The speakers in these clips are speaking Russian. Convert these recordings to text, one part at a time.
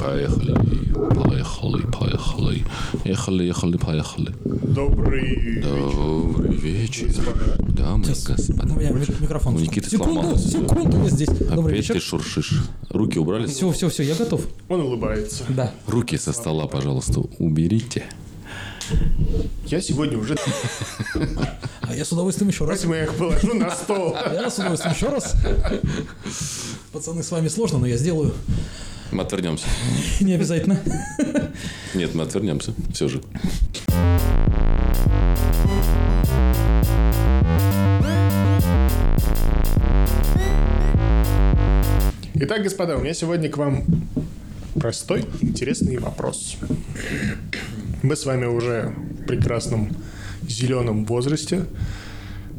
Поехали, поехали, поехали. Ехали, ехали, поехали. Добрый Добрый вечер. Дамы и господа. У меня ми- микрофон. У Никиты секунду, сломался. секунду, я здесь. Добрый Опять ты вечер. шуршишь. Руки убрали? Все, все, все, я готов. Он улыбается. Да. Руки со стола, пожалуйста, уберите. Я сегодня уже... А я с удовольствием еще раз. Поэтому я их положу на стол. Я с удовольствием еще раз. Пацаны, с вами сложно, но я сделаю. Мы отвернемся. Не обязательно. Нет, мы отвернемся. Все же. Итак, господа, у меня сегодня к вам простой, интересный вопрос. Мы с вами уже в прекрасном зеленом возрасте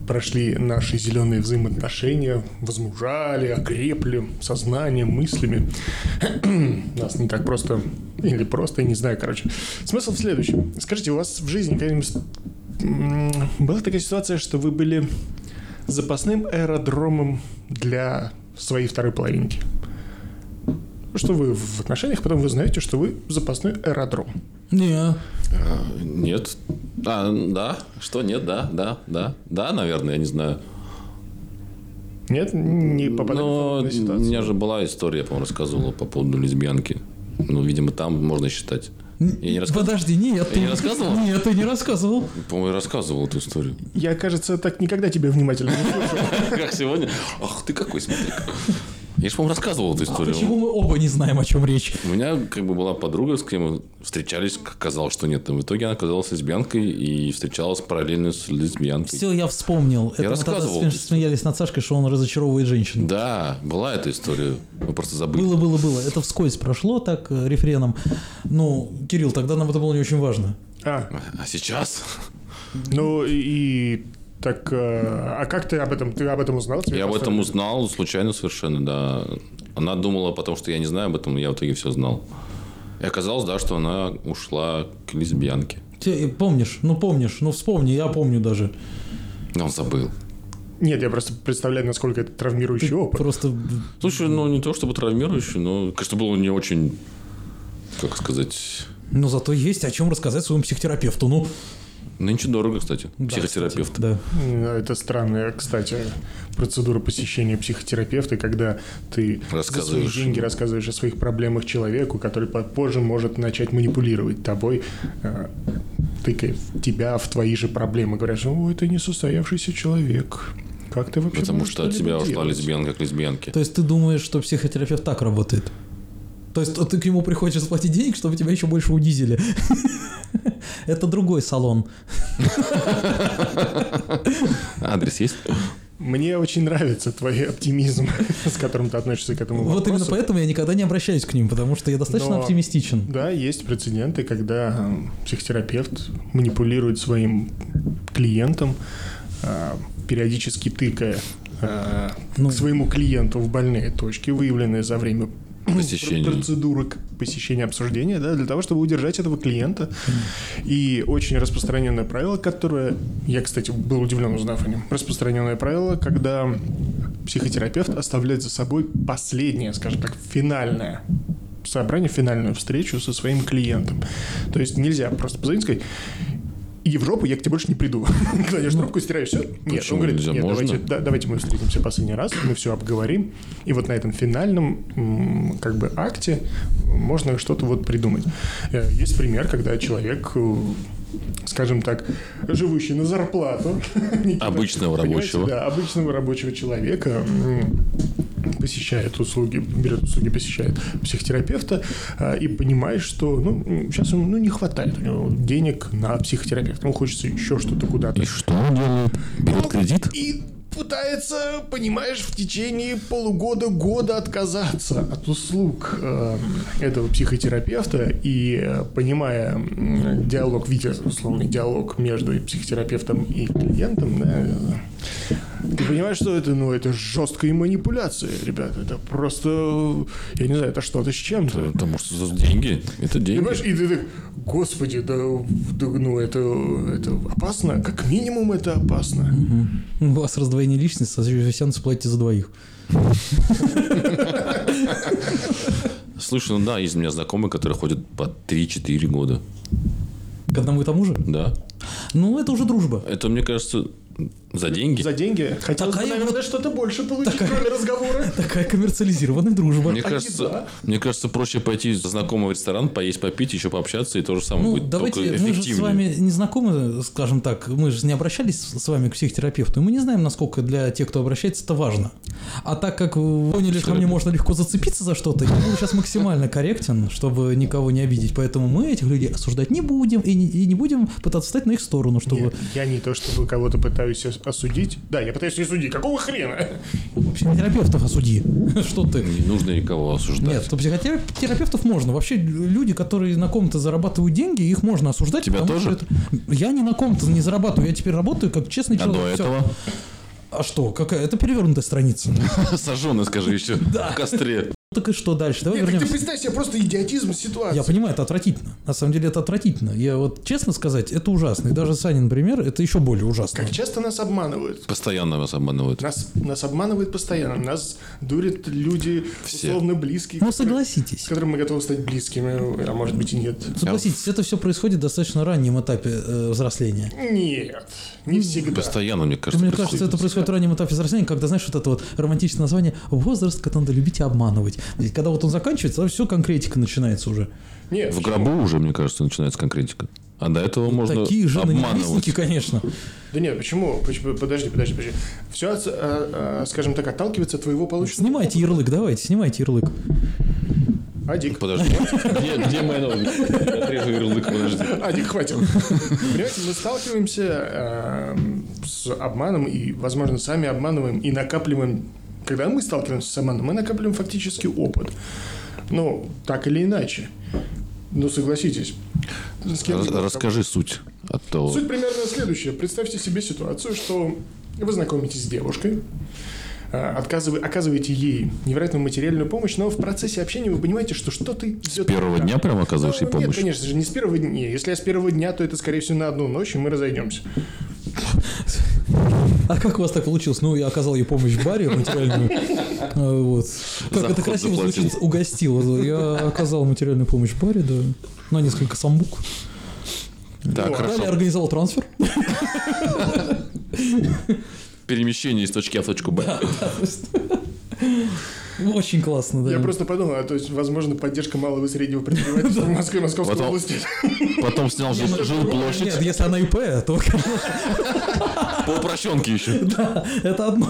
прошли наши зеленые взаимоотношения, возмужали, окрепли сознанием, мыслями. Нас не так просто, или просто, я не знаю, короче. Смысл в следующем. Скажите, у вас в жизни когда-нибудь была такая ситуация, что вы были запасным аэродромом для своей второй половинки? Что вы в отношениях, потом вы знаете, что вы запасной аэродром. Не. А, Нет. А, да. Что нет? Да, да, да. Да, наверное, я не знаю. Нет, не попадали в Но подобную у ситуацию. меня же была история, я, по-моему, рассказывала по поводу лесбиянки. Ну, видимо, там можно считать. Я не рассказывал. Подожди, нет. Я не рассказывал? Нет, ты не рассказывал. По-моему, я рассказывал эту историю. Я, кажется, так никогда тебя внимательно не слушал. Как сегодня? Ах, ты какой, смотри Я же, по-моему, рассказывал эту историю. Почему мы оба не знаем, о чем речь? У меня как бы была подруга, с кем мы встречались, казалось, что нет. В итоге она оказалась лесбиянкой и встречалась параллельно с лесбиянкой. Все, я вспомнил. Это мы тогда рассказывал. смеялись над Сашкой, что он разочаровывает женщин. Да, была эта история. Мы просто забыли. Было, было, было. Это вскользь прошло так э, рефреном. Ну, Кирилл, тогда нам это было не очень важно. А, А сейчас? ну и, и так, э, а как ты об этом, ты об этом узнал? Тебе Я об этом узнал случайно совершенно, да. Она думала, потому что я не знаю об этом, я в итоге все знал. И оказалось, да, что она ушла к лесбиянке. Ты помнишь? Ну, помнишь. Ну, вспомни, я помню даже. Но он забыл. Нет, я просто представляю, насколько это травмирующий опыт. Просто... Слушай, ну не то чтобы травмирующий, но, конечно, было не очень, как сказать, Ну, зато есть о чем рассказать своему психотерапевту. Ну, нынче дорого, кстати, да, психотерапевт. кстати, Да. Это странная, кстати, процедура посещения психотерапевта, когда ты за свои деньги рассказываешь о своих проблемах человеку, который позже может начать манипулировать тобой, э, тыкая в тебя в твои же проблемы. Говорят, что «Ой, ты несостоявшийся человек. Как ты вообще Потому что от тебя ушла делать?» лесбиянка к лесбиянке. То есть ты думаешь, что психотерапевт так работает? То есть ты к нему приходишь заплатить денег, чтобы тебя еще больше унизили? Это другой салон. Адрес есть? Мне очень нравится твой оптимизм, с которым ты относишься к этому Вот именно вопросу. поэтому я никогда не обращаюсь к ним, потому что я достаточно Но- оптимистичен. Да, есть прецеденты, когда психотерапевт манипулирует своим клиентом, э, периодически тыкая э, Ну. к своему клиенту в больные точки, выявленные за время Посещение. процедуры посещения обсуждения, да, для того, чтобы удержать этого клиента. И очень распространенное правило, которое, я, кстати, был удивлен, узнав о нем, распространенное правило, когда психотерапевт оставляет за собой последнее, скажем так, финальное собрание, финальную встречу со своим клиентом. То есть нельзя просто позвонить и сказать, жопу я к тебе больше не приду. Кладешь трубку, стираешь все. Нет, он говорит, нет, Можно? давайте, да, давайте мы встретимся последний раз, мы все обговорим. И вот на этом финальном как бы акте можно что-то вот придумать. Э, Есть пример, когда человек э, скажем так, живущий на зарплату. Никита, Обычного рабочего. Да, обычного рабочего человека посещает услуги, берет услуги, посещает психотерапевта а, и понимает, что ну, сейчас ему ну, не хватает у него денег на психотерапевта. Ему хочется еще что-то куда-то. И что он делает? Берет кредит? И пытается, понимаешь, в течение полугода, года отказаться от услуг э, этого психотерапевта и э, понимая диалог, видя условный диалог между психотерапевтом и клиентом, да, э, ты понимаешь, что это, ну, это жесткая манипуляция, ребята, это просто, я не знаю, это что-то с чем-то. Потому что за деньги. Это деньги. Понимаешь, и ты так, господи, да, да, ну это, это опасно, как минимум это опасно. У вас раздвоение личности, а вы сеансы платите за двоих. Слушай, ну да, есть у меня знакомые, которые ходят по 3-4 года. К одному и тому же? Да. Ну, это уже дружба. Это, мне кажется, за деньги. За деньги хотелось бы, Такая наверное, что-то больше получить, Такая- кроме разговора. Такая коммерциализированная дружба. Мне А кажется, еда? мне кажется, проще пойти за знакомым в ресторан, поесть, попить, еще пообщаться, и то же самое Ну, будет давайте, только мы же с эффективнее. вами не знакомы, скажем так, мы же не обращались с вами к психотерапевту, и мы не знаем, насколько для тех, кто обращается, это важно. А так как вы поняли, что мне можно легко зацепиться за что-то, я буду сейчас максимально корректен, чтобы никого не обидеть, поэтому мы этих людей осуждать не будем, и не, и не будем пытаться встать на их сторону, чтобы... Нет, я не то, чтобы кого-то пытаюсь осудить. Да, я пытаюсь ее судить. Какого хрена? Психотерапевтов осуди. Что ты? Не нужно никого осуждать. Нет, то психотерапевтов можно. Вообще люди, которые на ком-то зарабатывают деньги, их можно осуждать. Тебя потому тоже? что это- Я не на ком-то не зарабатываю, я теперь работаю как честный А человек. до Всё. этого А что, какая? Это перевернутая страница. сожженный, скажи, еще в костре. Так и что дальше? Давай Нет, так ты вернемся. представь себе просто идиотизм ситуации. Я понимаю, это отвратительно. На самом деле это отвратительно. Я вот честно сказать, это ужасно. И даже Санин пример, это еще более ужасно. Как часто нас обманывают? Постоянно вас обманывают. Нас, нас обманывают постоянно. Нас дурят люди Все. условно близкие. Ну согласитесь. С которыми мы готовы стать близкими, а может быть и нет. Согласитесь, это все происходит в достаточно раннем этапе э, взросления. Нет, не всегда. Постоянно, мне кажется, Мне происходит. кажется, это происходит в раннем этапе взросления, когда, знаешь, вот это вот романтичное название «возраст, когда надо любить и обманывать». Когда вот он заканчивается, все конкретика начинается уже. Нет, В гробу уже, мне кажется, начинается конкретика. А до этого можно Такие же обманывать. конечно. Да нет, почему? Почему? Подожди, подожди, подожди. Все, скажем так, отталкивается от твоего полученного. Снимайте ярлык, давайте, снимайте ярлык. Адик. Подожди, где, где моя новость? Отрежу ярлык, подожди. Адик, хватит. Понимаете, мы сталкиваемся э, с обманом и, возможно, сами обманываем и накапливаем. Когда мы сталкиваемся с обманом, мы накапливаем фактически опыт. Ну, так или иначе. Ну, согласитесь. Расскажи суть. А то... Суть примерно следующая. Представьте себе ситуацию, что вы знакомитесь с девушкой, а, отказывай- оказываете ей невероятную материальную помощь, но в процессе общения вы понимаете, что что-то идет С первого так. дня прям оказываешь ей Ну, Нет, помощь? конечно же, не с первого дня. Если я с первого дня, то это, скорее всего, на одну ночь, и мы разойдемся. А как у вас так получилось? Ну, я оказал ей помощь в баре материальную. А, Вот. Как это красиво звучит, угостил. Я оказал материальную помощь в баре, да. На несколько самбук. Ну, Далее хорошо. организовал трансфер. Перемещение из точки А в точку Б. Очень классно, да. Я просто подумал, а то есть, возможно, поддержка малого и среднего предпринимательства в Москве и Московской Потом- области. Потом снял Нет, жилплощадь если она ИП, то по упрощенке еще. да, это одно.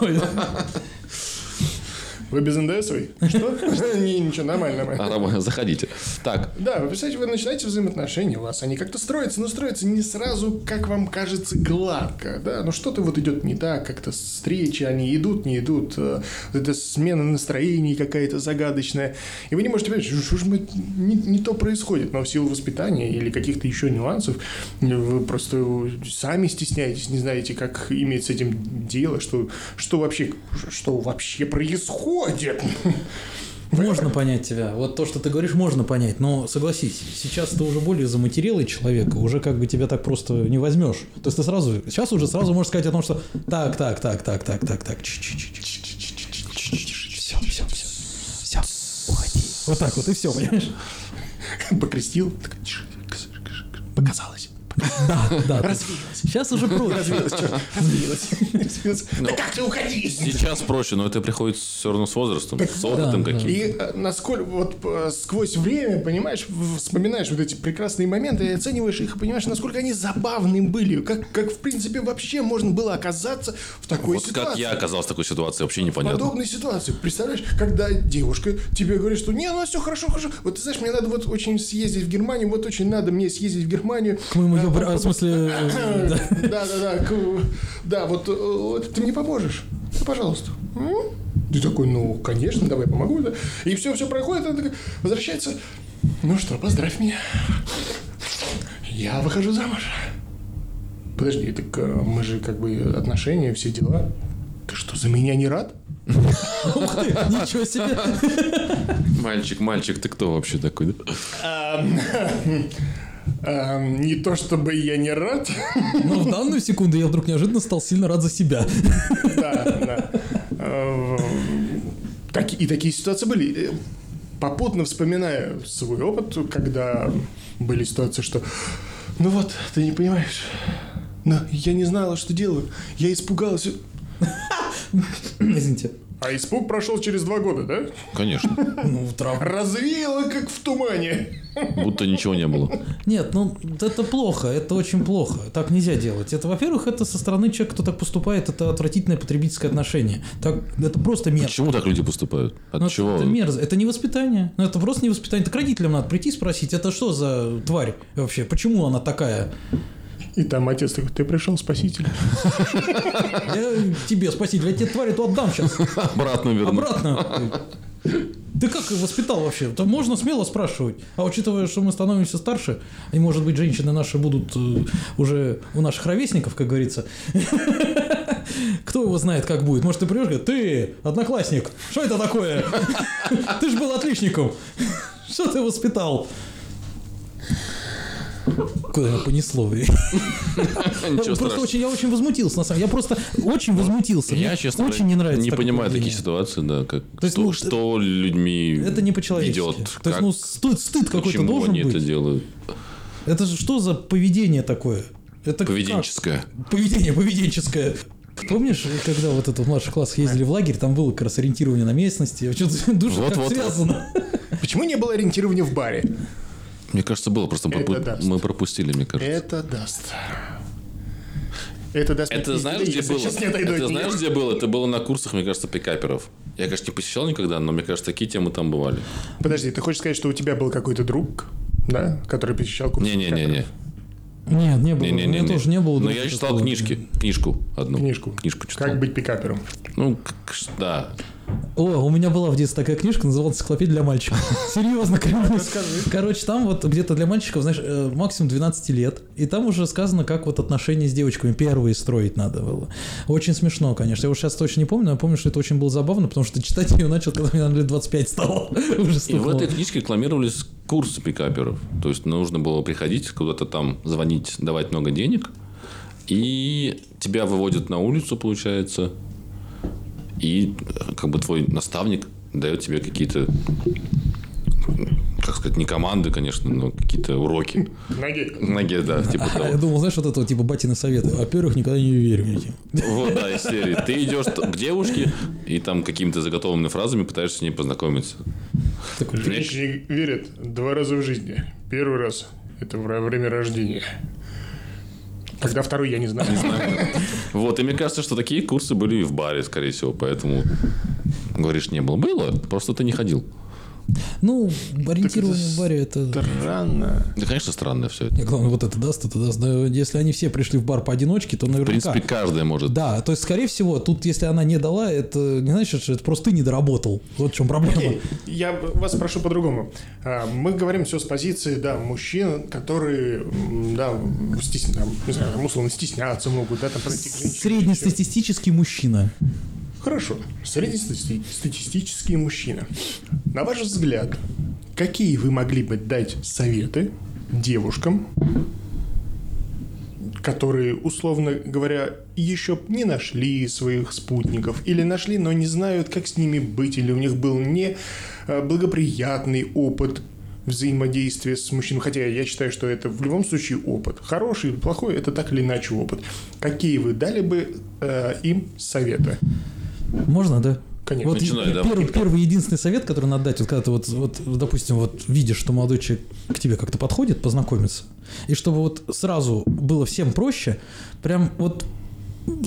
Вы без НДСовой? Что? Не, ничего, нормально, нормально. А, заходите. Так, Да, вы представляете, вы начинаете взаимоотношения у вас, они как-то строятся, но строятся не сразу, как вам кажется, гладко, да, но что-то вот идет не так, как-то встречи, они идут, не идут, э, эта смена настроений какая-то загадочная, и вы не можете понять, что, что же мы- не, не то происходит, но в силу воспитания или каких-то еще нюансов вы просто сами стесняетесь, не знаете, как иметь с этим дело, что, что вообще, что вообще происходит. Можно понять тебя. Вот то, что ты говоришь, можно понять. Но согласись, сейчас ты уже более заматерелый человек, уже как бы тебя так просто не возьмешь. То есть ты сразу, сейчас уже сразу можешь сказать о том, что так, так, так, так, так, так, так, все, все, все, все, уходи. Вот так вот и все, понимаешь? Покрестил, показалось. Да, да. Развеялось. Сейчас уже проще. Развеялось. Развеялось. Ну, Да как ты уходи? сейчас проще, но это приходит все равно с возрастом, с опытом каким-то. И э, насколько вот э, сквозь время, понимаешь, в- вспоминаешь вот эти прекрасные моменты и оцениваешь их, и понимаешь, насколько они забавные были, как, как в принципе вообще можно было оказаться в такой Вот ситуации. как я оказался в такой ситуации, вообще В непонятно. подобной ситуации. Представляешь, когда девушка тебе говорит, что не, ну все хорошо, хорошо. Вот ты знаешь, мне надо вот очень съездить в Германию, вот очень надо мне съездить в Германию. К моему А, в смысле, э, да. Да, да, да. вот, э, вот ты мне поможешь. Ну, пожалуйста. Ты такой, ну, конечно, давай помогу. Да. И все, все проходит, она такая возвращается. Ну что, поздравь меня. Я выхожу замуж. Подожди, так э, мы же как бы отношения, все дела. Ты что, за меня не рад? Ух ты, ничего себе. Мальчик, мальчик, ты кто вообще такой? Эм, не то чтобы я не рад. Но в данную секунду я вдруг неожиданно стал сильно рад за себя. Да, да. Э, так- И такие ситуации были. Э, попутно вспоминая свой опыт, когда были ситуации, что ну вот, ты не понимаешь, но я не знала, что делаю, я испугалась. Извините. А испуг прошел через два года, да? Конечно. Ну, травма. Развеяло, как в тумане. Будто ничего не было. Нет, ну это плохо, это очень плохо. Так нельзя делать. Это, во-первых, это со стороны человека, кто так поступает, это отвратительное потребительское отношение. Так, это просто мерзко. Почему так люди поступают? От Ну, чего? Это мерзко. Это не воспитание. Ну, это просто не воспитание. Это к родителям надо прийти и спросить, это что за тварь вообще? Почему она такая? И там отец такой, ты пришел, спаситель. Я тебе спаситель, я тебе тварь эту отдам сейчас. Обратно верну. Обратно. Ты как воспитал вообще? То можно смело спрашивать. А учитывая, что мы становимся старше, и, может быть, женщины наши будут э, уже у наших ровесников, как говорится, кто его знает, как будет. Может, ты придешь и говоришь, ты, одноклассник, что это такое? Ты же был отличником. Что ты воспитал? Куда меня понесло? Просто очень, я очень возмутился, на самом деле. Я просто очень возмутился. Я, Мне честно очень не нравится. не понимаю такие ситуации, да, как что, ну, что людьми Это не по-человечески. ведет, То есть, ну, стыд, стыд какой-то должен они быть. это делают. Это же что за поведение такое? Это Поведенческое. как? Поведение поведенческое. Помнишь, когда вот это в младших классах ездили в лагерь, там было как раз ориентирование на местности, что-то душа Вот, как вот, вот. связано. Почему не было ориентирования в баре? Мне кажется, было, просто пропу- мы пропустили, мне кажется. Это даст. Это даст. Это знаешь, где было? Не Это знаешь, где было? Это было на курсах, мне кажется, пикаперов. Я, конечно, не посещал никогда, но мне кажется, такие темы там бывали. Подожди, ты хочешь сказать, что у тебя был какой-то друг, да, который посещал курсы? Не-не-не-не. Нет, не было. У Не-не-не. меня тоже не было. Но я читал книжки. Книжку одну. Книжку. Книжку читал. Как быть пикапером? Ну, да. О, у меня была в детстве такая книжка, называлась «Энциклопедия для мальчиков». Серьезно, клянусь. Короче, там вот где-то для мальчиков, знаешь, э, максимум 12 лет. И там уже сказано, как вот отношения с девочками первые строить надо было. Очень смешно, конечно. Я уж сейчас точно не помню, но я помню, что это очень было забавно, потому что читать ее начал, когда мне лет 25 стало. Уже И в этой книжке рекламировались курсы пикаперов. То есть нужно было приходить куда-то там, звонить, давать много денег. И тебя выводят на улицу, получается. И э, как бы твой наставник дает тебе какие-то, как сказать, не команды, конечно, но какие-то уроки. Ноги. Ноги, да, типа А, я того. думал, знаешь, вот это вот, типа батины советы. Во-первых, никогда не верь мне. Вот, да, из серии. Ты идешь к девушке и там какими-то заготовленными фразами пытаешься с ней познакомиться. Женщины верят два раза в жизни. Первый раз – это во время рождения. Когда второй, я не знаю. Вот, и мне кажется, что такие курсы были и в баре, скорее всего, поэтому говоришь, не было. Было, просто ты не ходил. Ну, ориентирование в баре это... Странно. Да, конечно, странно все это. Не, главное, вот это даст, это даст. Да, если они все пришли в бар поодиночке, то В наверняка... принципе, каждая может. Да, то есть, скорее всего, тут, если она не дала, это не значит, что это просто ты не доработал. Вот в чем проблема. Окей, я вас прошу по-другому. А, Мы говорим все с позиции, да, мужчин, которые, да, стесня- не знаю, условно стесняться могут, да, там подойти к женщине. Среднестатистический мужчина. Хорошо. Среднестатистический мужчина. На ваш взгляд, какие вы могли бы дать советы девушкам, которые, условно говоря, еще не нашли своих спутников или нашли, но не знают, как с ними быть, или у них был не э, благоприятный опыт взаимодействия с мужчиной. Хотя я считаю, что это в любом случае опыт. Хороший или плохой, это так или иначе опыт. Какие вы дали бы э, им советы? Можно, да? Конечно. Вот Начинай, и- да. первый, первый единственный совет, который надо дать, вот когда ты вот, вот, допустим, вот видишь, что молодой человек к тебе как-то подходит, познакомиться, и чтобы вот сразу было всем проще, прям вот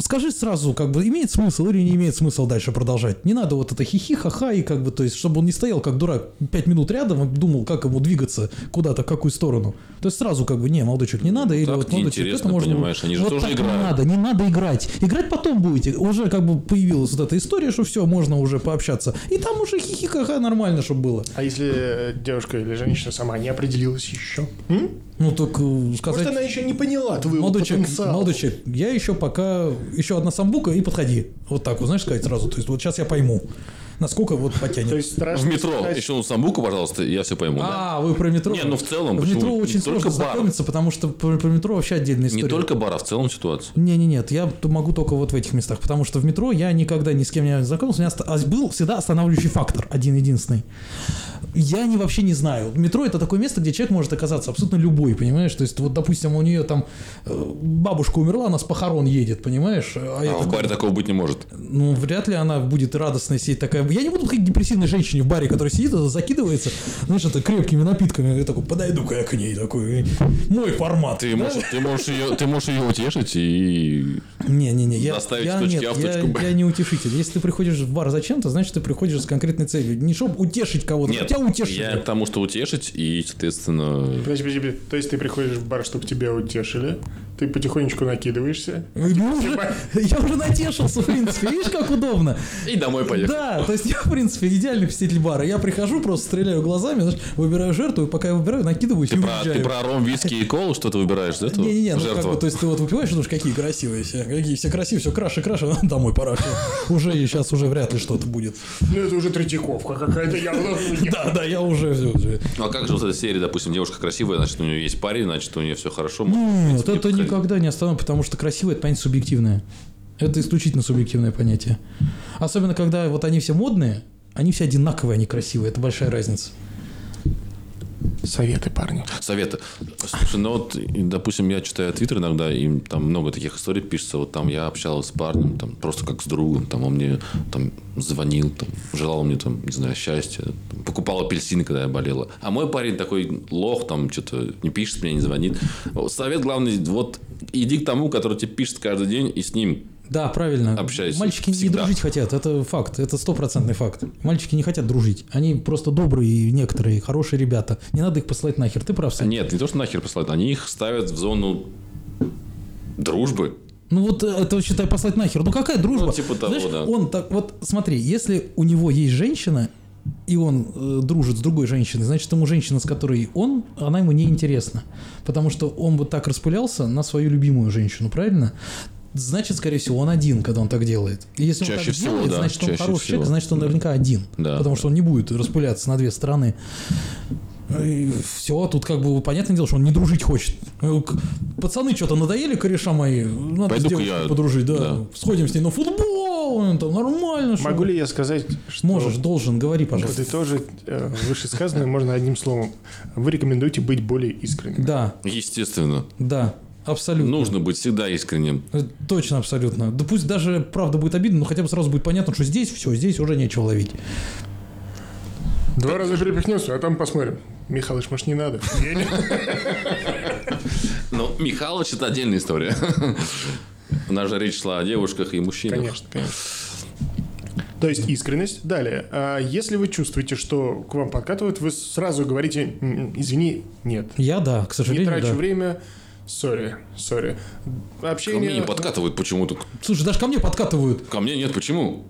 скажи сразу, как бы имеет смысл или не имеет смысл дальше продолжать. Не надо вот это хихи, ха-ха, и как бы, то есть, чтобы он не стоял как дурак пять минут рядом и думал, как ему двигаться куда-то, в какую сторону. То есть сразу как бы, не, молодой человек, не надо, или так вот молодой человек, это можно... понимаешь, они же вот тоже так играют. не надо, не надо играть. Играть потом будете. Уже как бы появилась вот эта история, что все, можно уже пообщаться. И там уже хихи, ха-ха, нормально, чтобы было. А если э, девушка или женщина сама не определилась еще? М? Ну, так э, сказать... Может, она еще не поняла твоего Молодой человек, потенциала? молодой человек, я еще пока, еще одна самбука и подходи. Вот так вот, знаешь, сказать сразу. То есть вот сейчас я пойму. Насколько вот То потянет. есть В страшно метро. Еще ну самбуку, пожалуйста, я все пойму. А, вы про метро? Не, ну в целом, В метро очень сложно знакомиться, потому что про, метро вообще отдельная история. Не только бар, а в целом ситуация. Не, не, нет, я могу только вот в этих местах, потому что в метро я никогда ни с кем не знакомился, у меня а был всегда останавливающий фактор, один единственный. Я не вообще не знаю. Метро это такое место, где человек может оказаться абсолютно любой, понимаешь? То есть вот, допустим, у нее там э, бабушка умерла, она с похорон едет, понимаешь? А А в такой, баре такого быть не может. Ну, вряд ли она будет радостной сидеть такая. Я не буду ходить к депрессивной женщине в баре, которая сидит, и закидывается, знаешь, это крепкими напитками. Я такой, подойду-ка я к ней, такой, мой формат. Ты Да? можешь, ты можешь ее, ты можешь ее утешить и Не-не-не, я, я, нет, А в я, я не утешитель. Если ты приходишь в бар зачем-то, значит, ты приходишь с конкретной целью. Не чтобы утешить кого-то, нет. хотя утешили. Я к тому, что утешить и, соответственно, Подожди, подожди, подожди. То есть ты приходишь в бар, чтобы тебя утешили, ты потихонечку накидываешься. Я уже, я уже натешился, в принципе. Видишь, как удобно. и домой поехать. Да, то есть я, в принципе, идеальный посетитель бара. Я прихожу, просто стреляю глазами, знаешь, выбираю жертву, и пока я выбираю, накидываюсь и Ты про, уезжаю. ты про ром, виски и колу что-то выбираешь, да? этого? Не-не-не, ну как бы, то есть ты вот выпиваешь, и думаешь, какие красивые все, какие все красивые, все краше, краше, домой пора. Уже сейчас уже вряд ли что-то будет. Ну, это уже Третьяковка какая-то явно. Да, да, я уже все. Ну а как же вот эта серия, допустим, девушка красивая, значит, у нее есть парень, значит, у нее все хорошо. Нет, принципе, это подходить. никогда не остановит, потому что красивое это понятие субъективное. Это исключительно субъективное понятие. Особенно, когда вот они все модные, они все одинаковые, они красивые. Это большая разница. Советы, парни. Советы. Слушай, ну вот, допустим, я читаю твиттер иногда, и там много таких историй пишется. Вот там я общался с парнем, там просто как с другом, там он мне там звонил, там, желал мне там, не знаю, счастья, там, покупал апельсины, когда я болела. А мой парень такой лох, там что-то не пишет мне, не звонит. Совет главный, вот иди к тому, который тебе пишет каждый день, и с ним Да, правильно. Общайся Мальчики не всегда. дружить хотят, это факт, это стопроцентный факт. Мальчики не хотят дружить. Они просто добрые, некоторые, хорошие ребята. Не надо их посылать нахер. Ты прав, Сань. Нет, не то, что нахер послать, они их ставят в зону дружбы. Ну вот э, это считай послать нахер. Ну какая дружба? Ну, типа того, Знаешь, да. Он так вот смотри, если у него есть женщина и он э, дружит с другой женщиной, значит ему женщина, с которой он, она ему не интересна, потому что он вот так распылялся на свою любимую женщину, правильно? Значит, скорее всего, он один, когда он так делает. И если он Чаще так всего, делает, да, значит, он хороший всего. человек, значит, он наверняка один. Да. Потому что он не будет распыляться на две стороны. Все, тут как бы понятное дело, что он не дружить хочет. Э, Пацаны что-то надоели, кореша мои. Надо Пойду-ка с девушкой я- подружить, да. да. Сходим с ней на футбол, он там нормально. что Могу ли. ли я сказать, что... Можешь, должен, говори, пожалуйста. Подытожить э, вышесказанное можно одним словом. Вы рекомендуете быть более искренним. Да, Естественно. да, абсолютно. Нужно быть всегда искренним. Точно, абсолютно. Да пусть даже правда будет обидно, но хотя бы сразу будет понятно, что здесь все, здесь уже нечего ловить. Два раза перепихнется, а там посмотрим. Михалыч, может, не надо? Не- Но Михалыч это отдельная история. У нас же речь шла о девушках и мужчинах. Конечно, конечно. То есть искренность. Далее. А если вы чувствуете, что к вам подкатывают, вы сразу говорите, «М, извини, нет. Я да, к Не сожалению, трачу да. время. Sorry, sorry. Ко Общение... мне не подкатывают почему-то. Слушай, даже ко мне подкатывают. Ко мне нет, почему?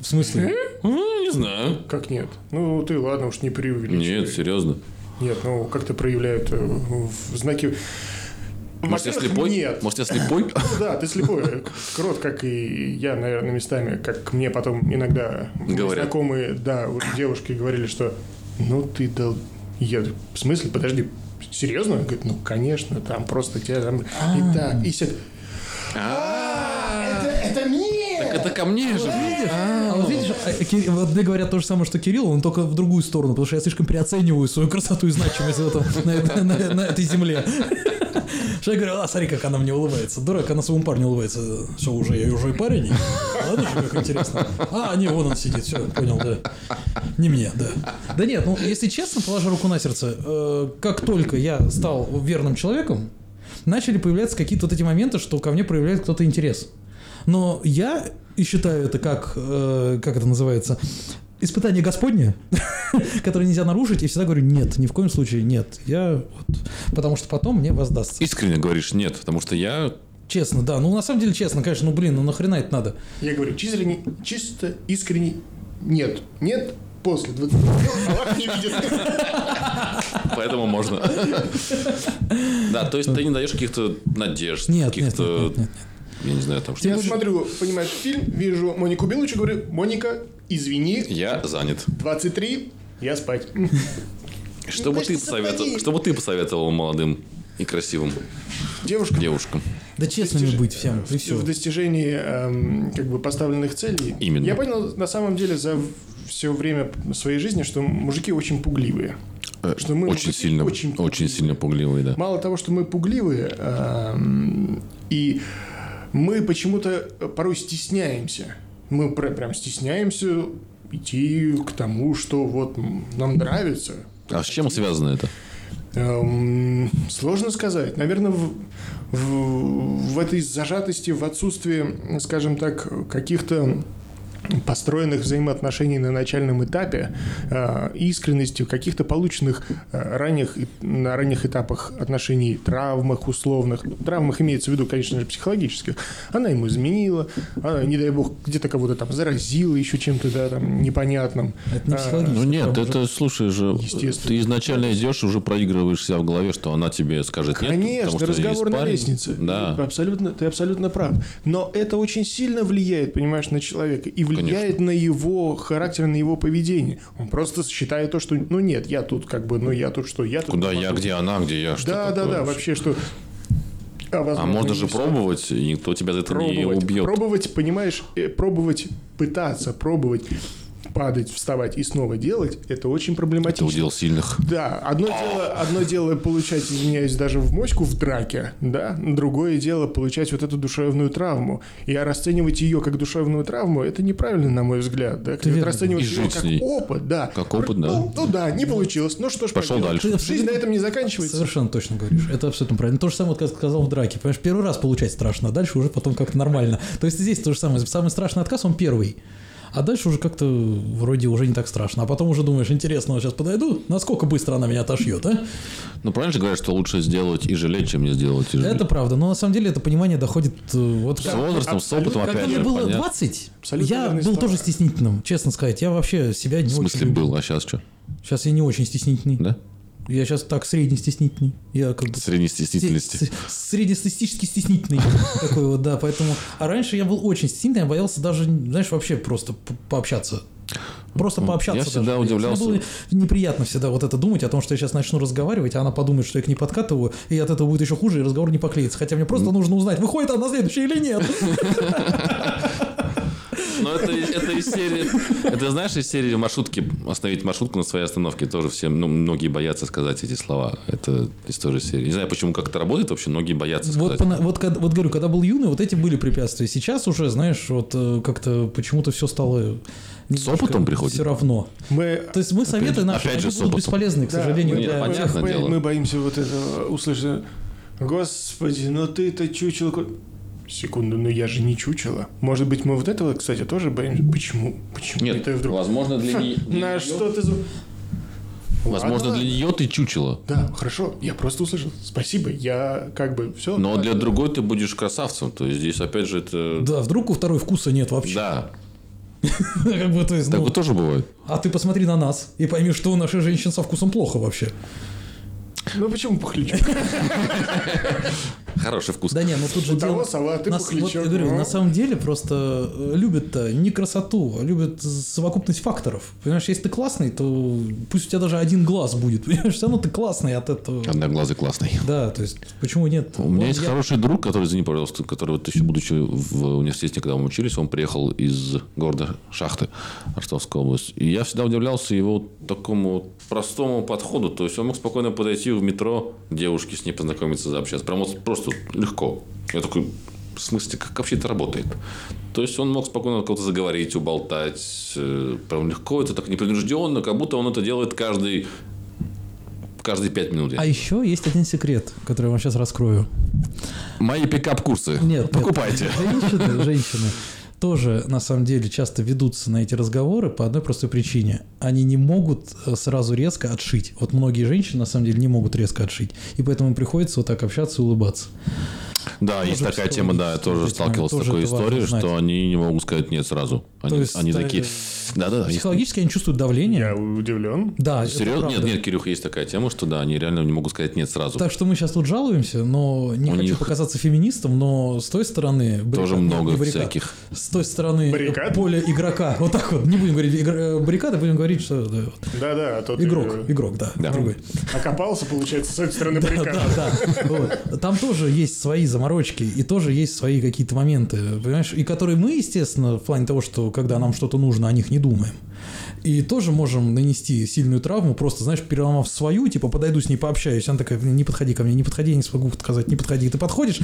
В смысле? Ну, не знаю. Как нет? Ну, ты ладно, уж не преувеличивай. Нет, серьезно. Нет, ну, как-то проявляют э, в знаки... Может, я слепой? Нет. Может, я слепой? Ну да, ты слепой. Крот, как и я, наверное, местами, как мне потом иногда Говорят. знакомые, да, вот девушки говорили, что ну ты дал... Я, в смысле, подожди, серьезно? Он говорит, ну, конечно, там просто тебя там... И так, и сяк. Это, это мне! Так это ко мне же. А вот видишь, а, Ки- вот мне говорят то же самое, что Кирилл, он только в другую сторону, потому что я слишком переоцениваю свою красоту и значимость на этой земле. Что я говорю, а смотри, как она мне улыбается. Дурак, она своему парню улыбается. Что, уже, я уже и парень? Ладно же, как интересно. А, не, вон он сидит, все, понял, да. Не мне, да. Да нет, ну, если честно, положа руку на сердце, э, как только я стал верным человеком, начали появляться какие-то вот эти моменты, что ко мне проявляет кто-то интерес. Но я и считаю это как, э, как это называется, испытание Господне, которое нельзя нарушить, и всегда говорю, нет, ни в коем случае нет. Я вот, потому что потом мне воздастся. Искренне говоришь нет, потому что я... Честно, да. Ну, на самом деле, честно, конечно, ну, блин, ну нахрена это надо? Я говорю, чисто, чисто искренне нет. Нет, после 20 Аллах не видит. Поэтому можно. Да, то есть ты не даешь каких-то надежд, Нет, нет, каких-то нет, нет, нет. Я не знаю, там что. Я смотрю, понимаешь, фильм, вижу Монику Белучи, говорю, Моника, извини, Я занят. 23, я спать. Что бы ты посоветовал, что бы ты посоветовал молодым и красивым Девушка, девушкам? Да честными быть всем, и все. в достижении эм, как бы поставленных целей. Именно. Я понял на самом деле за все время своей жизни, что мужики очень пугливые. Что мы очень мужики сильно, очень очень, пугливые. сильно пугливые, да. Мало того, что мы пугливые, эм, и мы почему-то порой стесняемся. Мы пр- прям стесняемся идти к тому, что вот нам нравится. А с чем связано это? Эм, сложно сказать. Наверное, в, в, в этой зажатости, в отсутствии, скажем так, каких-то построенных взаимоотношений на начальном этапе, э, искренности, каких-то полученных э, ранних, на ранних этапах отношений, травмах условных. Травмах имеется в виду, конечно же, психологических. Она ему изменила, она, не дай бог, где-то кого-то там заразила еще чем-то, да, там, непонятным. Это не А, психологически. Ну нет, это, слушай же, ты изначально идешь, уже проигрываешь себя в голове, что она тебе скажет нет, Конечно, потому что разговор есть на парень. лестнице. Да. Абсолютно, ты абсолютно прав. Но это очень сильно влияет, понимаешь, на человека. И влияет на его характер, на его поведение. Он просто считает то, что, ну нет, я тут как бы, ну я тут что, я тут... Куда не я, могу. где она, где я, что Да, да, такое да, вообще? вообще, что... А, А возможно, можно не же всё. пробовать, и никто тебя за это не Пробовать, убьет. пробовать, понимаешь, э, пробовать, пытаться, пробовать падать, вставать и снова делать, это очень Это проблематично. удел сильных. Да, одно дело, одно дело получать, извиняюсь, даже в моську в драке, да, другое дело получать вот эту душевную травму. И расценивать ее как душевную травму, это неправильно, на мой взгляд, да, верно. расценивать И ее как ней. опыт, да. Как опыт, да. Ну, ну да, не получилось, ну что ж Пошел поделать. дальше. Жизнь на этом не заканчивается. Совершенно точно говоришь. Это абсолютно правильно. То же самое, как сказал в драке. Понимаешь, первый раз получать страшно, а дальше уже потом как-то нормально. То есть здесь то же самое. Самый страшный отказ, он первый. А дальше уже как-то вроде уже не так страшно. А потом уже думаешь, интересно, вот сейчас подойду, насколько быстро она меня отошьет, а? Ну, правильно же говорят, что лучше сделать и жалеть, чем не сделать и жалеть. Это правда. Но на самом деле это понимание доходит э, вот С как- возрастом, с опытом, Когда опять мне же, было понятно. 20, Абсолютно я был тоже стеснительным, честно сказать. Я вообще себя не В смысле очень был, а сейчас что? Сейчас я не очень стеснительный. Да? Я сейчас так среднестеснительный. Я как бы Средней стеснительности. С- Среднестатистически стеснительный такой вот, да, поэтому... А раньше я был очень стеснительный, я боялся даже, знаешь, вообще просто пообщаться. Просто пообщаться я всегда даже удивлялся. Мне было неприятно всегда вот это думать о том, что я сейчас начну разговаривать, а она подумает, что я к ней подкатываю, и от этого будет еще хуже, и разговор не поклеится. Хотя мне просто нужно узнать, выходит она на следующий или нет. Но это, это из серии... Это, знаешь, из серии маршрутки, остановить маршрутку на своей остановке, тоже все, ну, многие боятся сказать эти слова. Это из той же серии. Не знаю, почему как это работает вообще, многие боятся Вот, сказать. пона- вот, когда- вот говорю, когда был юный, вот эти были препятствия. Сейчас уже, знаешь, вот э, как-то почему-то все стало... опытом приходит? Все равно. Мы То есть мы советы же- наши, опять же, с будут бесполезны, к Да, сожалению. мы, Нет, для понятно. тех, мы- дело. мы боимся вот этого услышать. Господи, ну ты-то чучело. Ко-». Секунду, но я же не чучело. Может быть, мы вот этого, кстати, тоже боимся. Почему? Почему Нет, это вдруг? возможно, для, не- для На что ты... Возможно, Ладно. для нее ты чучело. Да, хорошо, я просто услышал. Спасибо, я как бы все. Но для другой ты будешь красавцем. То есть здесь, опять же, это... Да, вдруг у второй вкуса нет вообще. Да, Как бы, то есть, ну, такое тоже бывает. а ты посмотри на нас и пойми, что у наших женщин со вкусом плохо вообще. Ну почему пухлячок? Хороший вкус. Да не, ну тут же У того дело... сова, ты на, вот, я говорю, ну. на самом деле просто э, любят-то не красоту, а любят совокупность факторов. Понимаешь, если ты классный, то пусть у тебя даже один глаз будет. Понимаешь, все равно ты классный от этого. Одноглазый классный. Да, то есть почему нет? У меня Вот есть я- хороший друг, который, извини, пожалуйста, который вот еще будучи в университете, когда мы учились, он приехал из города Шахты, Ростовская область. И я всегда удивлялся его такому простому подходу. То есть он мог спокойно подойти в метро девушке, с ней познакомиться, заобщаться. Прям вот просто легко. Я такой, в смысле, как вообще это работает? То есть он мог спокойно кого-то заговорить, уболтать. э, Прям легко, это так непринужденно, как будто он это делает каждый каждые пять минут. А еще есть один секрет, который я вам сейчас раскрою. Мои пикап-курсы. Нет, Покупайте. Нет. Женщины, женщины тоже на самом деле часто ведутся на эти разговоры по одной простой причине. Они не могут э, сразу резко отшить. Вот многие женщины на самом деле не могут резко отшить. И поэтому приходится вот так общаться и улыбаться. Да, есть Тоже такая тема, да, я тоже сталкивался с такой историей, что они не могут сказать нет сразу. Они, есть, они э, такие, да-да-да. Психологически они чувствуют давление. Я удивлен. Да, это Серьезно? Нет, нет, Кирюх, есть такая тема, что да, они реально не могут сказать нет сразу. Так что мы сейчас тут жалуемся, но не У хочу них- показаться феминистом, но с той стороны... баррикад- Тоже много не баррикад. всяких. С той стороны Баррикад? поля игрока. Вот так вот. Не будем говорить игр- э, баррикады, будем говорить, что да, вот. Да-да, а игрок. э, Игрок, да. Да. Другой. окопался, получается, с этой стороны баррикады. да, да. Вот. Там тоже есть свои заморочки и тоже есть свои какие-то моменты, понимаешь, и которые мы, естественно, в плане того, что когда нам что-то нужно, о них не думаем. И тоже можем нанести сильную травму, просто, знаешь, переломав свою, типа, подойду с ней пообщаюсь. Она такая, не подходи ко мне, не подходи, я не смогу сказать, не подходи. Ты подходишь,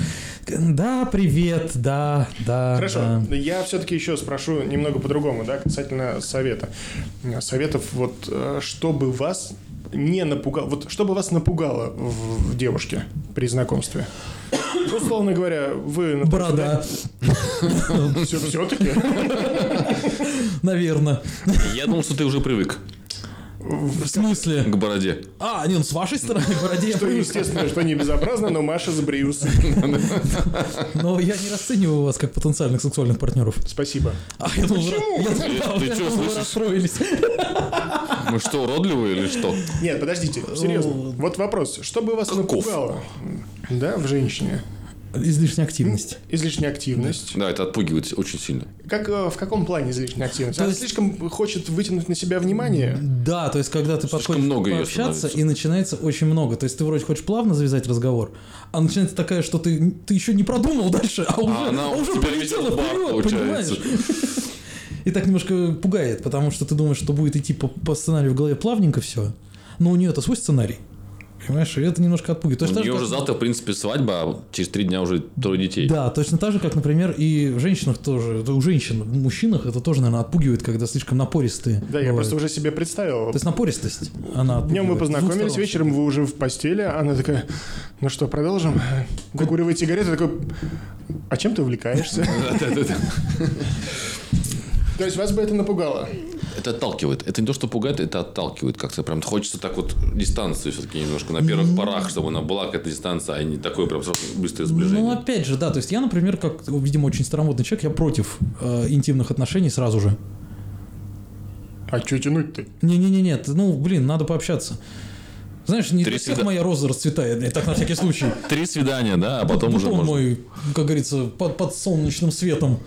да, привет, да, да. Хорошо, да. я все-таки еще спрошу немного по-другому, да, касательно совета. Советов, вот, э, чтобы вас не напугало, вот, чтобы вас напугало в, в девушке при знакомстве. Условно говоря, вы... Борода, Все, все-таки. наверное. Я думал, что ты уже привык В смысле? к бороде. А, не, ну с вашей стороны, в бороде Что, естественно, что не безобразно, но Маша сбриус. Но я не расцениваю вас как потенциальных сексуальных партнеров. Спасибо. А, я думал, думал, Ты- слышишь? расстроились. Мы что, уродливые или что? Нет, подождите, серьезно. Вот вопрос. Что бы вас напугало, да, в женщине? Излишняя активность. Излишняя активность. Да, это отпугивает очень сильно. Как, э, в каком плане излишняя активность? То Она есть- слишком хочет вытянуть на себя внимание? Да, то есть, когда ты Слишком подходишь много пообщаться, и начинается очень много. То есть, ты вроде хочешь плавно завязать разговор, а начинается такая, что ты, ты еще не продумал дальше, а уже, она а уже полетела вперед, понимаешь? И так немножко пугает, потому что ты думаешь, что будет идти по, по сценарию в голове плавненько все, но у нее это свой сценарий. Понимаешь, и это немножко отпугивает. У Точно так нее же, уже как- завтра, в принципе, свадьба, а через три дня уже трое детей. Да, точно так же, как, например, и в женщинах тоже. Это у женщин, в мужчинах это тоже, наверное, отпугивает, когда слишком напористые. Да, я бывают. просто уже себе представил. То есть напористость, она Днем вы познакомились, вечером вы уже в постели, а она такая, ну что, продолжим? Докуривает сигареты, такой, а чем ты увлекаешься? То есть вас бы это напугало? Это отталкивает. Это не то, что пугает, это отталкивает как-то. Прям хочется так вот дистанцию все-таки немножко на первых порах, чтобы она была какая-то дистанция, а не такое прям сразу быстрое Ну, сближение. опять же, да, то есть я, например, как, видимо, очень старомодный человек, я против э, интимных отношений сразу же. А что тянуть-то? Не-не-не, нет, ну, блин, надо пообщаться. Знаешь, не Три для всех свида- моя роза расцветает, блин, так на всякий случай. Три свидания, да, а потом уже можно. мой, как говорится, под, под солнечным светом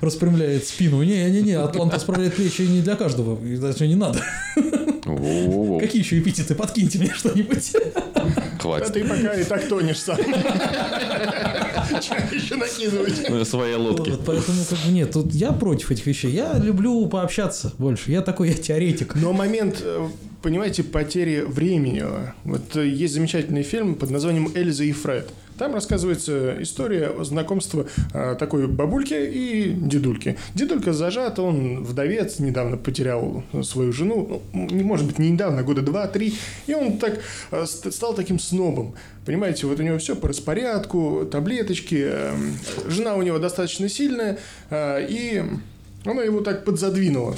распрямляет спину. Не-не-не, Атлант расправляет плечи не для каждого, и даже не надо. Во-во-во. Какие еще эпитеты? Подкиньте мне что-нибудь. А Хватит. ты пока и так тонешь сам. Еще накидывать? Ну, Свои лодки. Поэтому как бы нет, тут я против этих вещей. Я люблю пообщаться больше. Я такой, я теоретик. Но момент, э, понимаете, потери времени. Вот э, есть замечательный фильм под названием «Эльза и Фред». Там рассказывается история знакомства такой бабульки и дедульки. Дедулька зажат, он вдовец, недавно потерял свою жену, ну, может быть, не недавно, года два-три, и он так ст- стал таким снобом. Понимаете, вот у него все по распорядку, таблеточки, э, жена у него достаточно сильная, э, и она его так подзадвинула.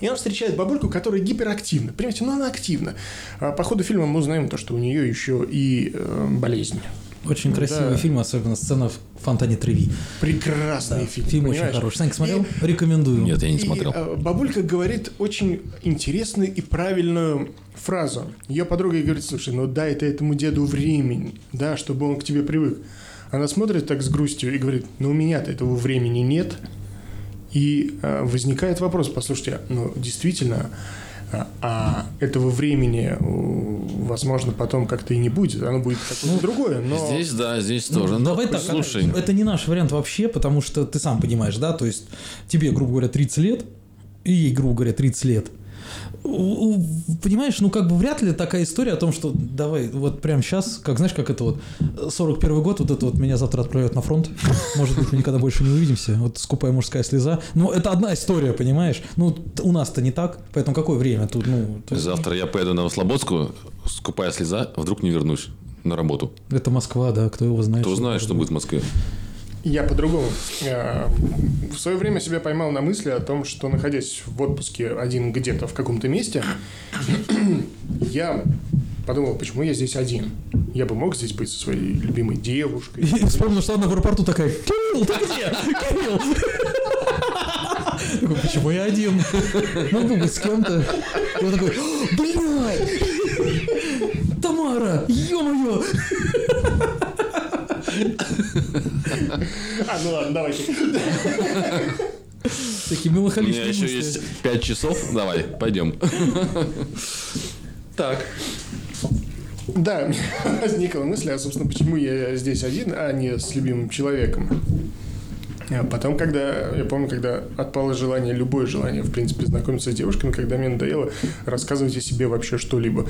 И он встречает бабульку, которая гиперактивна. Понимаете, ну она активна. А по ходу фильма мы узнаем то, что у нее еще и э, болезнь. Очень красивый Да. фильм, особенно сцена в фонтане Треви. Прекрасный фильм. Фильм очень понимаешь? хороший. Санька смотрел? И- Рекомендую. Нет, я не и, смотрел. э, бабулька говорит очень интересную и правильную фразу. Ее подруга говорит, слушай, ну дай ты этому деду времени, да, чтобы он к тебе привык. Она смотрит так с грустью и говорит, ну у меня-то этого времени нет. И э, возникает вопрос, послушайте, ну действительно, а, этого времени, э, возможно, потом как-то и не будет, оно будет какое-то другое, но... Здесь, да, здесь Ну, тоже. Ну, давай так, слушай, это не наш вариант вообще, потому что ты сам понимаешь, да, то есть тебе, грубо говоря, 30 лет, и ей, грубо говоря, 30 лет. Понимаешь, ну как бы вряд ли такая история о том, что давай вот прямо сейчас, как знаешь, как это вот 41 год, вот это вот меня завтра отправляют на фронт, может быть мы никогда больше не увидимся, вот скупая мужская слеза, ну это одна история, понимаешь, ну у нас-то не так, поэтому какое время тут, ну то завтра я поеду на Слободскую, скупая слеза, вдруг не вернусь на работу. это Москва, да, кто его знает. Кто знает, что будет в Москве. Я по-другому. Э, В свое время себя поймал на мысли о том, что находясь в отпуске один где-то в каком-то месте, я подумал, почему я здесь один. Я бы мог здесь быть со своей любимой девушкой. И вспомнил, что она в аэропорту такая, Кирилл, ты где? Кирилл! Такой, почему я один? Могу быть с кем-то. И он такой, блядь! Тамара, ё-моё! А, ну ладно, давайте. Такие У меня меланхоличные еще мысли. есть 5 часов. Давай, пойдем. Так. Да, возникла мысль, а, собственно, почему я здесь один, а не с любимым человеком. А потом, когда, я помню, когда отпало желание, любое желание, в принципе, знакомиться с девушками, когда мне надоело рассказывать о себе вообще что-либо.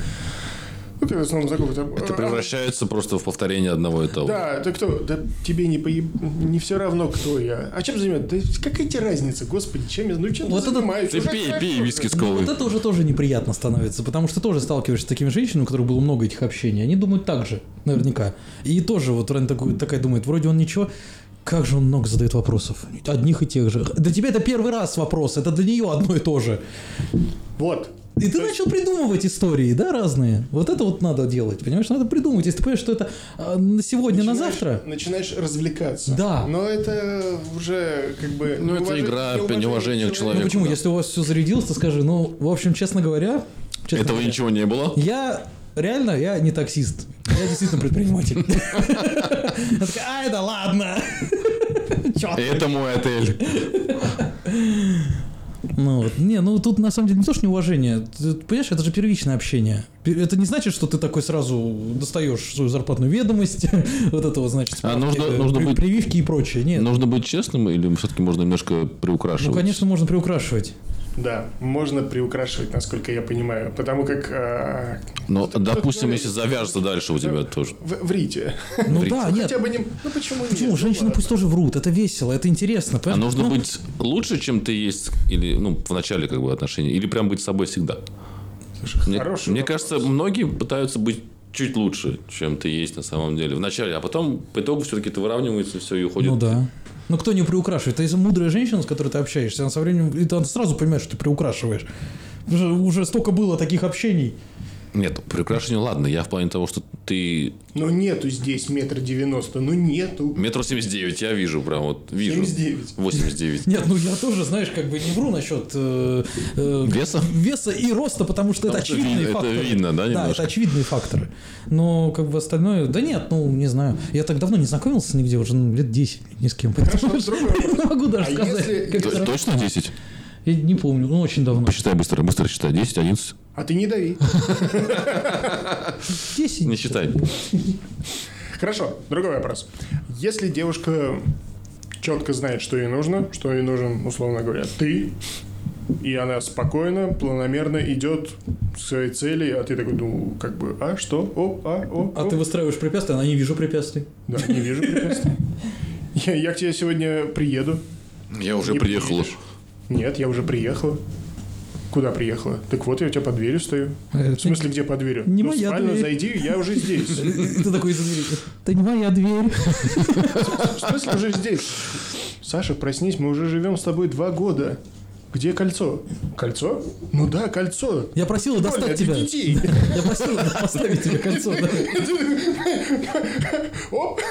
Ну, новым знакомым... там, Это «А, превращается просто в повторение одного и того. Да, ты кто? Да тебе не поеб... не все равно, кто я. А чем занимаюсь? Да какая тебе разница, господи, чем я... Ну, чем Вот ты это- занимаюсь? Ты пей, пей виски с колой. вот это уже тоже неприятно становится, потому что тоже сталкиваешься с такими женщинами, у которых было много этих общений. Они думают так же, наверняка. И тоже вот Рен такой, такая думает, вроде он ничего, как же он много задает вопросов. Одних и тех же. Для тебя это первый раз вопрос, это для нее одно и то же. Вот. И ты начал придумывать истории, да, разные. Вот это вот надо делать, понимаешь? Надо придумывать. Если ты понимаешь, что это а, на сегодня, на завтра, Начинаешь развлекаться. Да. Но это уже как бы... Ну, это игра, неуважение к ну человеку. почему? да. Если у вас все зарядилось, то скажи, ну, в общем, честно говоря... честно Этого говоря, ничего не было. Я реально, я не таксист. Я действительно предприниматель. А, это ладно. Это мой отель. Ну, вот. не, ну тут на самом деле не то, что неуважение. Ты понимаешь, это же первичное общение. Это не значит, что ты такой сразу достаешь свою зарплатную ведомость, вот это вот, значит, А нужно- э, нужно при- быть- прививки и прочее. Нет. Нужно быть честным или все-таки можно немножко приукрашивать? Ну, конечно, можно приукрашивать. Да, можно приукрашивать, насколько я понимаю. Потому как... а, Но, кто- допустим, кто- если завяжется дальше у тебя тоже. в- Врите. Ну Врите. да, нет. Хотя бы не... Ну почему нет? Почему? Ну, Женщины ладно. пусть тоже врут. Это весело, это интересно. А понимаешь? нужно Ну, быть лучше, чем ты есть, или ну в начале как бы отношений, или прям быть собой всегда. Слушай, Мне, хороший мне вопрос. кажется, многие пытаются быть чуть лучше, чем ты есть на самом деле в начале, а потом по итогу все-таки ты выравнивается все и уходит. Ну да. Ну кто не приукрашивает? Это мудрая женщина, с которой ты общаешься, она со временем, и ты сразу понимаешь, что ты приукрашиваешь. Уже, уже столько было таких общений. Нет, приукрашивание ладно. Я в плане того, что ты Ну нету здесь метр девяносто, ну нету. метр семьдесят девять, я вижу прям вот вижу. 79. 89. Нет, ну я тоже, знаешь, как бы не вру насчет э, э, Веса? веса и роста, потому что это что очевидные ви- это факторы. видно, да, Да, немножко? это очевидные факторы. Но как бы остальное, да нет, ну не знаю. Я так давно не знакомился нигде, уже ну, лет 10 ни с кем. Хорошо, не могу даже А сказать. если- Точно 10? Я не помню, ну очень давно. Посчитай быстро, быстро считай. 10, 11. А ты не дави. 10. Не считай. Хорошо, другой вопрос. Если девушка четко знает, что ей нужно, что ей нужен, условно говоря, ты, и она спокойно, планомерно идет к своей цели, а ты такой, ну, как бы, а, что, о, а, о, А о. ты выстраиваешь препятствия, она не вижу препятствий. Да, не вижу препятствий. Я, я к тебе сегодня приеду. Я уже Не приехал. приедешь. Нет, я уже приехала. Куда приехала? Так вот, я у тебя под дверью стою. Э, В смысле, где под дверью? не ну, моя спальню дверь. зайди, я уже здесь. Ты такой двери. Это не моя дверь. В смысле, уже здесь? Саша, проснись, мы уже живем с тобой два года. Где кольцо? Кольцо? Ну да, кольцо. Я просила Коля, достать тебя. детей. Я просила поставить тебе кольцо. Оп.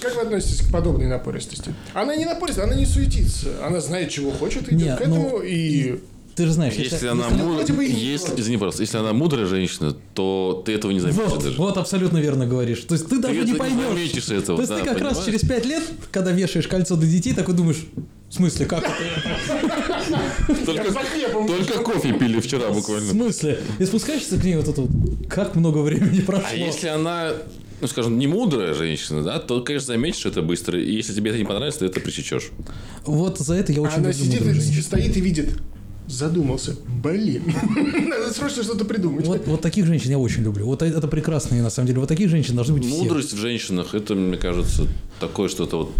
Как вы относитесь к подобной напористости? Она не напористая, она не суетится. Она знает, чего хочет, идет Не, к этому ну, и... Ты же знаешь, Если если- она если- муд- не если, против. извини, пожалуйста, если она мудрая женщина, то ты этого не заметишь Вот, даже. вот абсолютно верно говоришь. То есть ты даже это не не поймешь. заметишь этого, То есть да, ты как раз понимаешь? через пять лет, когда вешаешь кольцо для детей, такой думаешь, в смысле, как это? Только, кофе пили вчера В буквально. смысле? И спускаешься к ней вот это вот, как много времени прошло. А если она, ну скажем, не мудрая женщина, да, то, конечно, заметишь это быстро. И если тебе это не понравится, то это пресечешь. Вот за это я очень Она люблю сидит, и стоит и видит. Задумался. Блин. Надо срочно что-то придумать. Вот, вот таких женщин я очень люблю. Вот это прекрасные, на самом деле. Вот таких женщин должны быть все. Мудрость в женщинах, это, мне кажется, такое что-то вот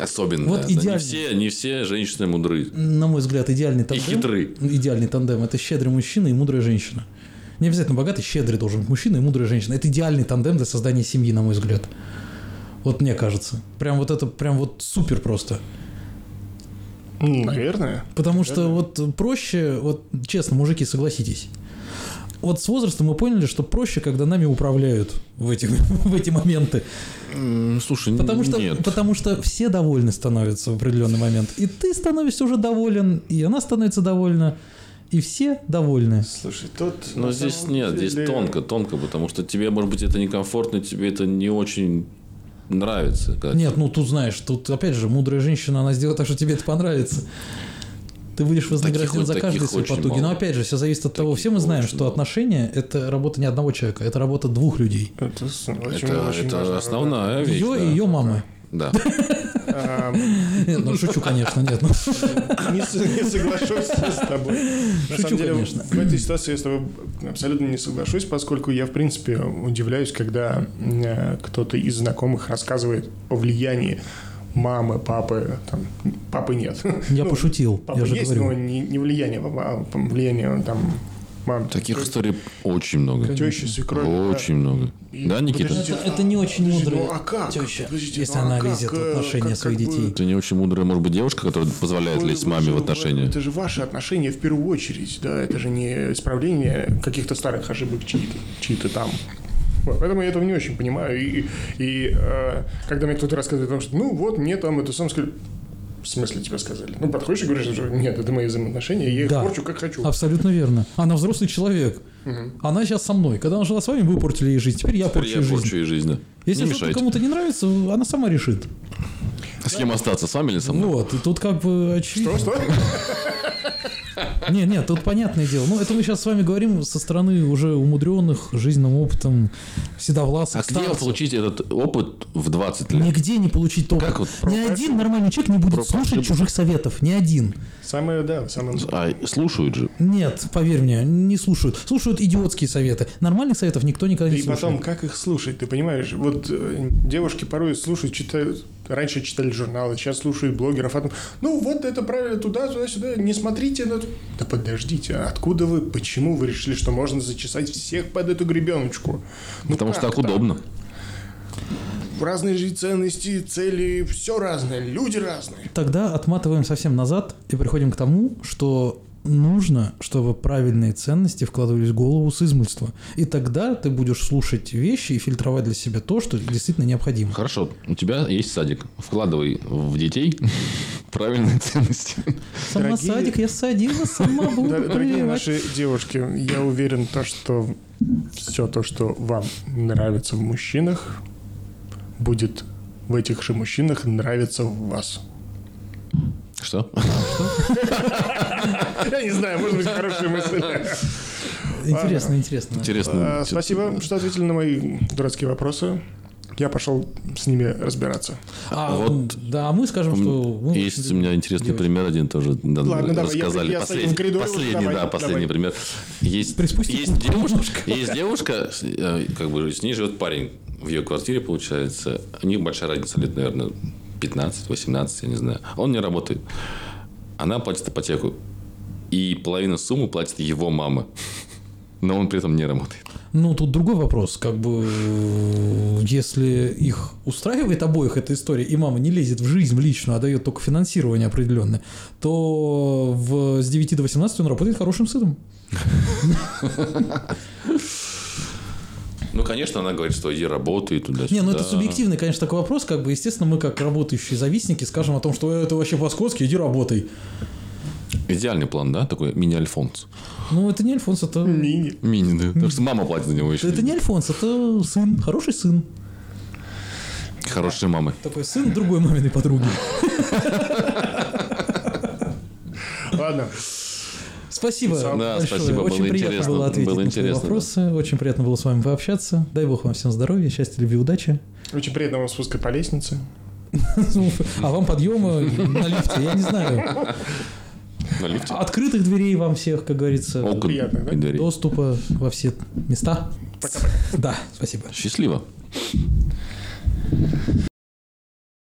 особенное. Вот да. Не все, не все женщины мудры. На мой взгляд, идеальный тандем. хитры. Идеальный тандем – это щедрый мужчина и мудрая женщина. Не обязательно богатый, щедрый должен быть мужчина и мудрая женщина. Это идеальный тандем для создания семьи, на мой взгляд. Вот мне кажется. Прям вот это, прям вот супер просто. Наверное. Потому что вот проще, вот честно, мужики, согласитесь. вот с возрастом мы поняли, что проще, когда нами управляют в эти, в эти моменты. Слушай, Потому что, нет. потому что все довольны становятся в определенный момент. И ты становишься уже доволен, и она становится довольна, и все довольны. Слушай, тут... Но здесь нет, здесь тонко, тонко, потому что тебе, может быть, это некомфортно, тебе это не очень нравится. когда Нет, ну тут знаешь, тут опять же мудрая женщина, она сделает так, что тебе это понравится. Ты будешь вознагражден Таких- за свои очень потуги. мало. Но опять же, все зависит от того, Таких все мы знаем, что мало. отношения это работа не одного человека, это работа двух людей. Это, Это, очень это важно, основная вещь. Ее да. и ее мамы. Да. Нет, ну шучу, конечно, нет. ну. Не, соглашусь с тобой. На самом деле, в этой ситуации я с тобой абсолютно не соглашусь, поскольку я, в принципе, удивляюсь, когда э, кто-то из знакомых рассказывает о влиянии мамы, папы, там, папы нет. Я Ну, пошутил, я же есть, говорю. но не, не влияние, а влияние там мам. Таких историй очень много. Тещи, свекровь. Очень много. И- Да, Никита? Это- это не очень подождите, мудрая ну, а как? теща, Подождите, если ну, а она как, лезет в э, отношения как- своих как бы- детей. Это не очень мудрая, может быть, девушка, которая позволяет Вы- лезть маме же- в отношения. Это же ваши отношения в первую очередь, да, это же не исправление каких-то старых ошибок чьи-то, чьи-то там. Вот, поэтому я этого не очень понимаю. И, и, э, когда мне кто-то рассказывает о том, что ну вот, мне там это сам сказали, в смысле тебе сказали? Ну, подходишь и говоришь, что нет, это мои взаимоотношения, я их Да. порчу как хочу. Абсолютно верно. Она взрослый человек. Она сейчас со мной. Когда она жила с вами, вы портили ей жизнь. Теперь я Теперь порчу я ей жизнь. порчу ей жизнь, да. Если что-то кому-то не нравится, она сама решит. С кем остаться, с вами или со мной? Вот, и тут как бы очевидно. Что, что? Нет, нет, тут понятное дело. Ну, это мы сейчас с вами говорим со стороны уже умудренных жизненным опытом седовласых А где старцев. получить этот опыт в 20 лет? Нигде не получить опыт. Как вот Ни один нормальный человек не будет слушать чужих советов. Ни один. Самое, да, самое... А, слушают же. Нет, поверь мне, не слушают. Слушают идиотские советы. Нормальных советов никто никогда не И слушает. потом, как их слушать, ты понимаешь? Вот э, девушки порой слушают, читают, раньше читали журналы, сейчас слушают блогеров. а там, ну, вот это правильно, туда, туда, сюда, не смотрите на... Да подождите, а откуда вы, почему вы решили, что можно зачесать всех под эту гребеночку? Ну, Потому что как так удобно. Разные же ценности, цели, все разное, люди разные. Тогда отматываем совсем назад и приходим к тому, что нужно, чтобы правильные ценности вкладывались в голову с измольства. И тогда ты будешь слушать вещи и фильтровать для себя то, что действительно необходимо. Хорошо, у тебя есть садик. Вкладывай в детей правильные ценности. Сама Дорогие- садик я садила, сама буду Дор- Дорогие наши девушки, я уверен, то, что все то, что вам нравится в мужчинах, будет в этих же мужчинах нравиться в вас. Что? Я не знаю, может быть, хорошая мысль. Интересно, интересно. Интересно. А, Спасибо, что ответили на мои дурацкие вопросы. Я пошел с ними разбираться. А, Вот. да, а мы скажем, что... мы Есть у меня интересный девочки. пример один тоже. да, Ладно, давай, я- рассказали. я в последний, коридоре, последний, давай, да, последний давай. пример. Есть, есть девушка, есть девушка, э, как бы с ней живет парень в ее квартире, получается. У них большая разница лет, наверное, 15-18, я не знаю. Он не работает. Она платит ипотеку. И половину суммы платит его мама. Но он при этом не работает. Ну, тут другой вопрос. Как бы, если их устраивает обоих эта история, и мама не лезет в жизнь, в личную, а дает только финансирование определенное, то в, с 9 до 18 он работает хорошим сыном. Ну, конечно, она говорит, что иди работай туда-сюда. Не, ну это субъективный, конечно, такой вопрос. Как бы, естественно, мы, как работающие завистники, скажем о том, что «Э, это вообще по-скотски, иди работай. Идеальный план, да? Такой мини-альфонс. Ну, это не Альфонс, это... Мини. Мини, да. Потому что мама платит за него еще. Это не Альфонс, это сын, хороший сын. Хорошие мамы. Такой сын другой маминой подруги. Ладно. Спасибо Да, большое. спасибо, Очень было приятно интересно, было ответить было на твои интересно, вопросы. Очень приятно было с вами пообщаться. Дай бог вам всем здоровья, счастья, любви, удачи. Очень приятно вам спуска по лестнице. А вам подъема на лифте, я не знаю. На лифте. Открытых дверей вам всех, как говорится. Окон Приятно, да? дверей. Доступа во все места. Пока-пока. Да, спасибо. Счастливо.